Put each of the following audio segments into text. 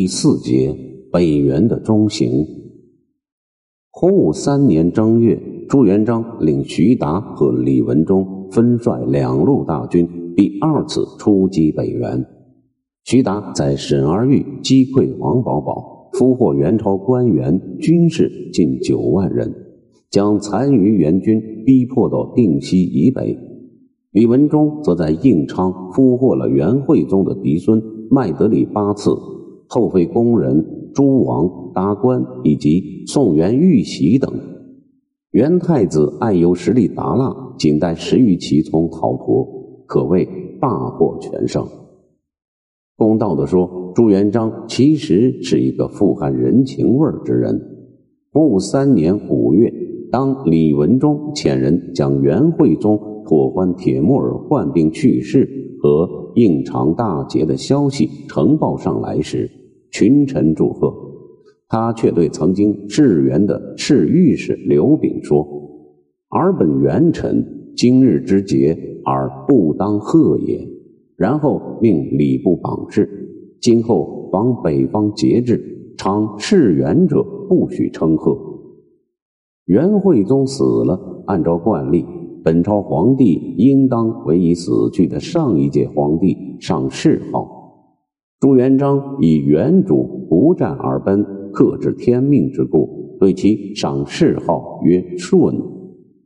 第四节北元的中行。洪武三年正月，朱元璋领徐达和李文忠分率两路大军，第二次出击北元。徐达在沈儿峪击溃王保保，俘获元朝官员军士近九万人，将残余元军逼迫到定西以北。李文忠则在应昌俘获了元惠宗的嫡孙麦德里八次。后废宫人、诸王、达官以及宋元玉玺等，元太子爱由实力达腊仅带十余骑从逃脱，可谓大获全胜。公道的说，朱元璋其实是一个富含人情味之人。洪武三年五月，当李文忠遣人将元惠宗妥欢铁木儿患病去世和应常大捷的消息呈报上来时，群臣祝贺，他却对曾经致元的侍御史刘炳说：“尔本元臣，今日之节，而不当贺也。”然后命礼部榜事，今后往北方节制，常侍元者不许称贺。元惠宗死了，按照惯例，本朝皇帝应当为已死去的上一届皇帝上谥号。朱元璋以原主不战而奔，克制天命之故，对其赏谥号曰顺，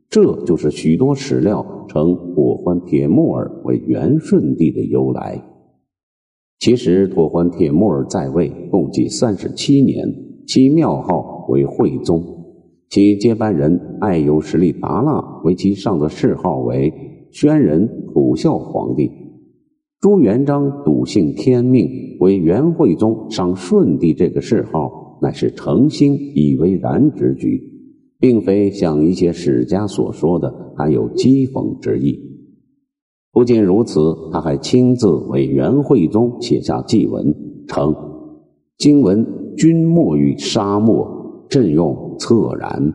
这就是许多史料称妥欢铁木儿为元顺帝的由来。其实妥欢铁木儿在位共计三十七年，其庙号为惠宗，其接班人爱有实力达腊为其上的谥号为宣仁普孝皇帝。朱元璋笃信天命，为元惠宗上顺帝这个谥号，乃是诚心以为然之举，并非像一些史家所说的含有讥讽之意。不仅如此，他还亲自为元惠宗写下祭文，称：“今闻君没于沙漠，朕用恻然。”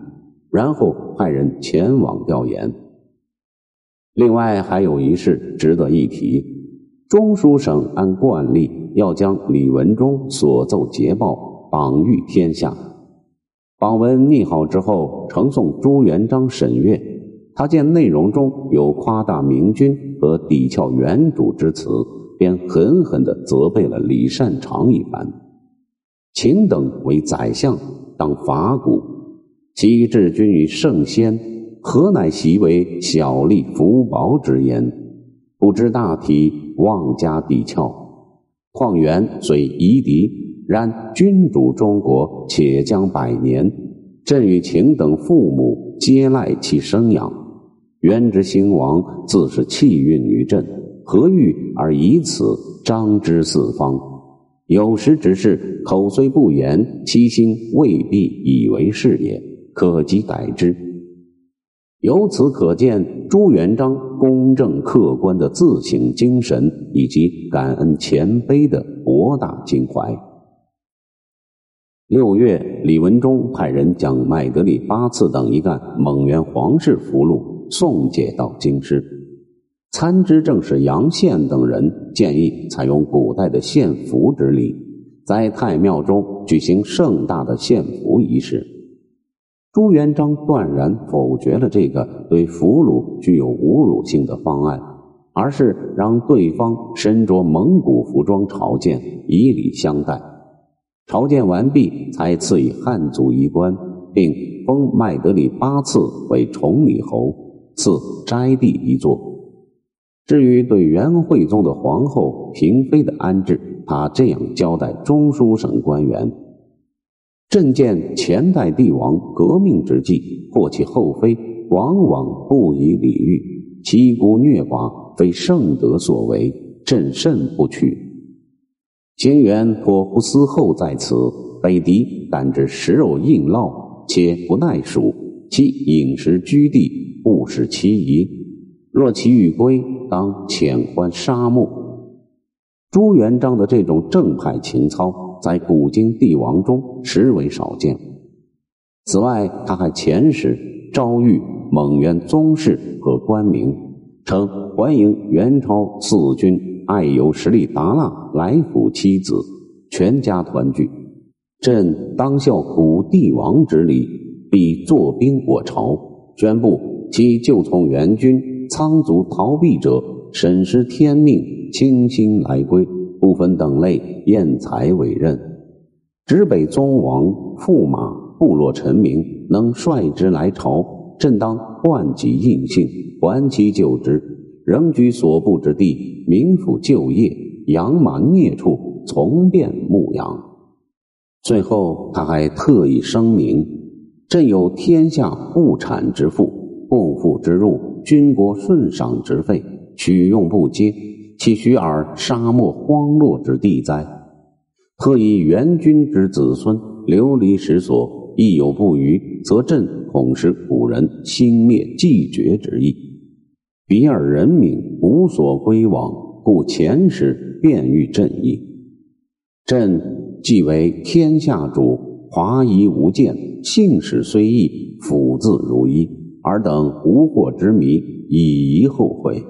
然后派人前往调研。另外还有一事值得一提。中书省按惯例要将李文忠所奏捷报榜谕天下，榜文拟好之后呈送朱元璋审阅。他见内容中有夸大明君和抵翘原主之词，便狠狠地责备了李善长一番。卿等为宰相，当法古，其治君于圣先，何乃习为小吏福薄之言？不知大体，妄加抵翘。况元虽夷狄，然君主中国，且将百年。朕与卿等父母皆赖其生养。元之兴亡，自是气运于朕，何欲而以此张之四方？有时只是口虽不言，其心未必以为是也。可即改之。由此可见，朱元璋公正客观的自省精神以及感恩谦卑的博大襟怀。六月，李文忠派人将麦德里八次等一干蒙元皇室俘虏送解到京师。参知政事杨宪等人建议采用古代的献俘之礼，在太庙中举行盛大的献俘仪式。朱元璋断然否决了这个对俘虏具有侮辱性的方案，而是让对方身着蒙古服装朝见，以礼相待。朝见完毕，才赐以汉族衣冠，并封麦德里八次为崇礼侯，赐斋地一座。至于对元惠宗的皇后、嫔妃的安置，他这样交代中书省官员。朕见前代帝王革命之际，或其后妃，往往不以礼遇，欺孤虐寡，非圣德所为，朕甚不取。清源托胡思后在此，北狄但知食肉硬酪，且不耐暑，其饮食居地不使其宜。若其欲归，当遣还沙漠。朱元璋的这种正派情操。在古今帝王中实为少见。此外，他还遣使招谕蒙元宗室和官民，称欢迎元朝四君爱有实力达腊来府妻子，全家团聚。朕当效古帝王之礼，必坐兵我朝，宣布其就从元军仓卒逃避者，审时天命，倾心来归，不分等类，验才委任。直北宗王、驸马、部落臣民，能率之来朝，朕当唤己应信，还其就职，仍居所部之地，民府就业，养马孽畜，从便牧羊。最后，他还特意声明：“朕有天下物产之富，共富之入，军国顺赏之费，取用不接，岂许尔沙漠荒落之地哉？”特以元君之子孙流离失所，亦有不虞，则朕恐使古人兴灭继绝之意。彼尔人民无所归往，故前时便欲朕意。朕。既为天下主，华夷无间，姓氏虽异，福字如一。尔等无惑之迷，以疑后悔。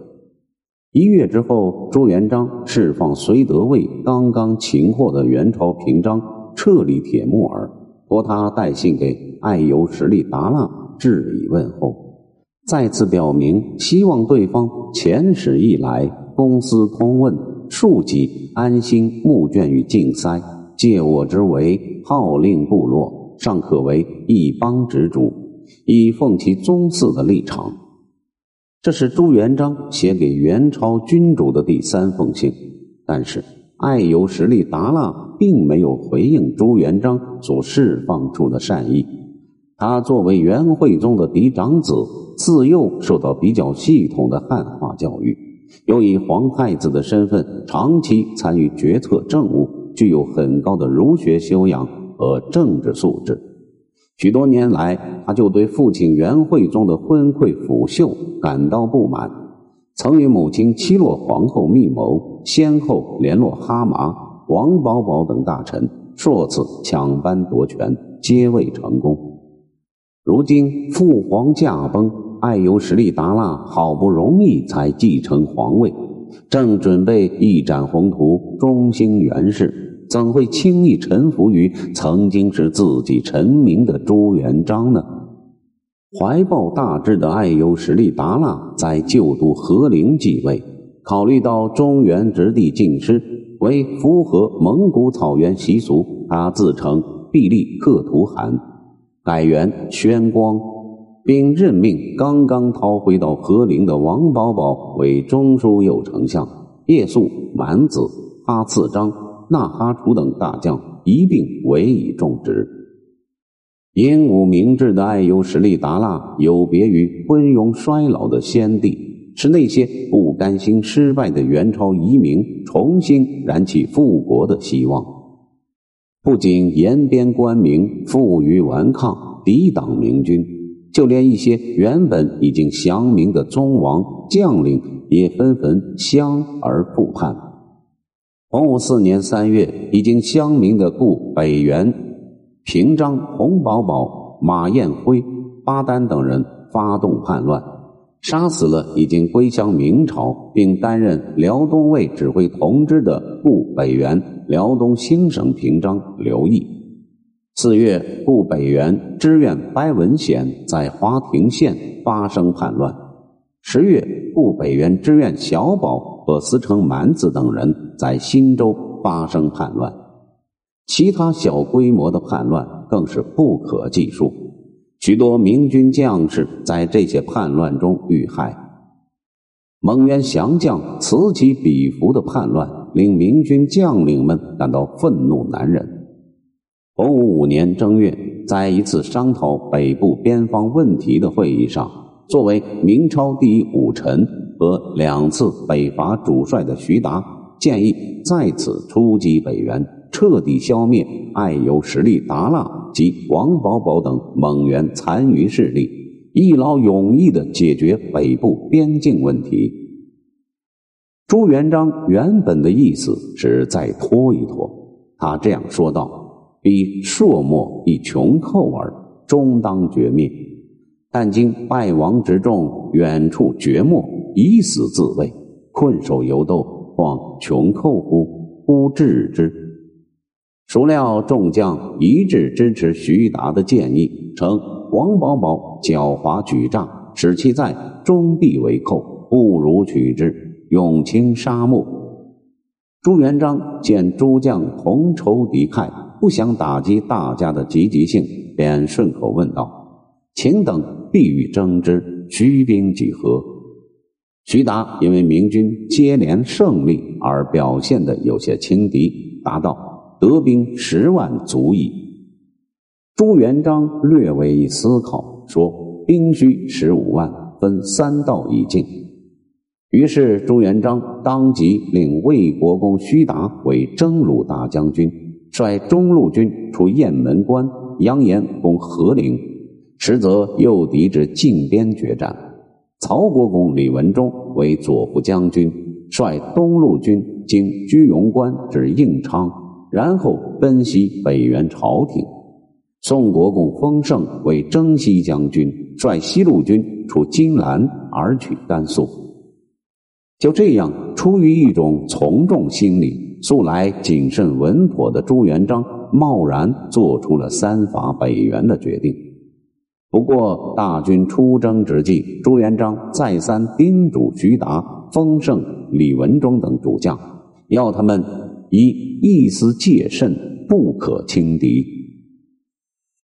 一月之后，朱元璋释放绥德卫刚刚擒获的元朝平章，撤离铁木儿，托他带信给爱游实力达腊，致以问候，再次表明希望对方遣使一来，公私通问，庶几安心募捐于晋塞。借我之为号令部落，尚可为一邦之主，以奉其宗嗣的立场。这是朱元璋写给元朝君主的第三封信。但是，爱由实力达腊并没有回应朱元璋所释放出的善意。他作为元惠宗的嫡长子，自幼受到比较系统的汉化教育，又以皇太子的身份长期参与决策政务。具有很高的儒学修养和政治素质，许多年来，他就对父亲元惠宗的昏聩腐朽感到不满，曾与母亲七洛皇后密谋，先后联络哈麻、王保保等大臣，数次抢班夺权，皆未成功。如今父皇驾崩，爱由实力达腊好不容易才继承皇位。正准备一展宏图，中兴元氏，怎会轻易臣服于曾经是自己臣民的朱元璋呢？怀抱大志的爱优实力达腊在旧都和陵继位，考虑到中原直隶尽失，为符合蒙古草原习俗，他自称必立克图汗，改元宣光。并任命刚刚逃回到和陵的王保保为中书右丞相，叶肃、满子、阿次章、纳哈楚等大将一并委以重职。英武明智的爱优实力达腊，有别于昏庸衰老的先帝，使那些不甘心失败的元朝遗民重新燃起复国的希望。不仅延边官民负隅顽抗，抵挡明军。就连一些原本已经降明的宗王将领，也纷纷降而复叛。洪武四年三月，已经降明的故北元、平章、洪宝宝、马彦辉、巴丹等人发动叛乱，杀死了已经归降明朝并担任辽东卫指挥同知的故北元、辽东兴省平章刘毅。四月，顾北元支援白文显在华亭县发生叛乱。十月，顾北元支援小宝和司城蛮子等人在新州发生叛乱。其他小规模的叛乱更是不可计数，许多明军将士在这些叛乱中遇害。蒙元降将此起彼伏的叛乱，令明军将领们感到愤怒难忍。洪武五年正月，在一次商讨北部边防问题的会议上，作为明朝第一武臣和两次北伐主帅的徐达建议再次出击北元，彻底消灭爱由实力达腊及王保保等蒙元残余势力，一劳永逸地解决北部边境问题。朱元璋原本的意思是再拖一拖，他这样说道。彼朔漠以穷寇耳，终当绝灭。但今败亡之众远处绝没，以死自卫，困守犹斗，况穷寇乎？忽治之。孰料众将一致支持徐达的建议，称王保保狡猾举诈，使其在中必为寇，不如取之，永清沙漠。朱元璋见诸将同仇敌忾，不想打击大家的积极性，便顺口问道：“请等必欲争之，徐兵几何？”徐达因为明军接连胜利而表现的有些轻敌，答道。得兵十万足矣。朱元璋略为一思考，说：“兵需十五万，分三道以进。”于是朱元璋当即令魏国公徐达为征虏大将军，率中路军出雁门关，扬言攻和陵，实则诱敌至靖边决战。曹国公李文忠为左副将军，率东路军经居庸关至应昌。然后奔袭北元朝廷，宋国公丰盛为征西将军，率西路军出金兰而取甘肃。就这样，出于一种从众心理，素来谨慎稳妥的朱元璋，贸然做出了三伐北元的决定。不过，大军出征之际，朱元璋再三叮嘱徐达、丰盛、李文忠等主将，要他们以。一丝戒慎，不可轻敌。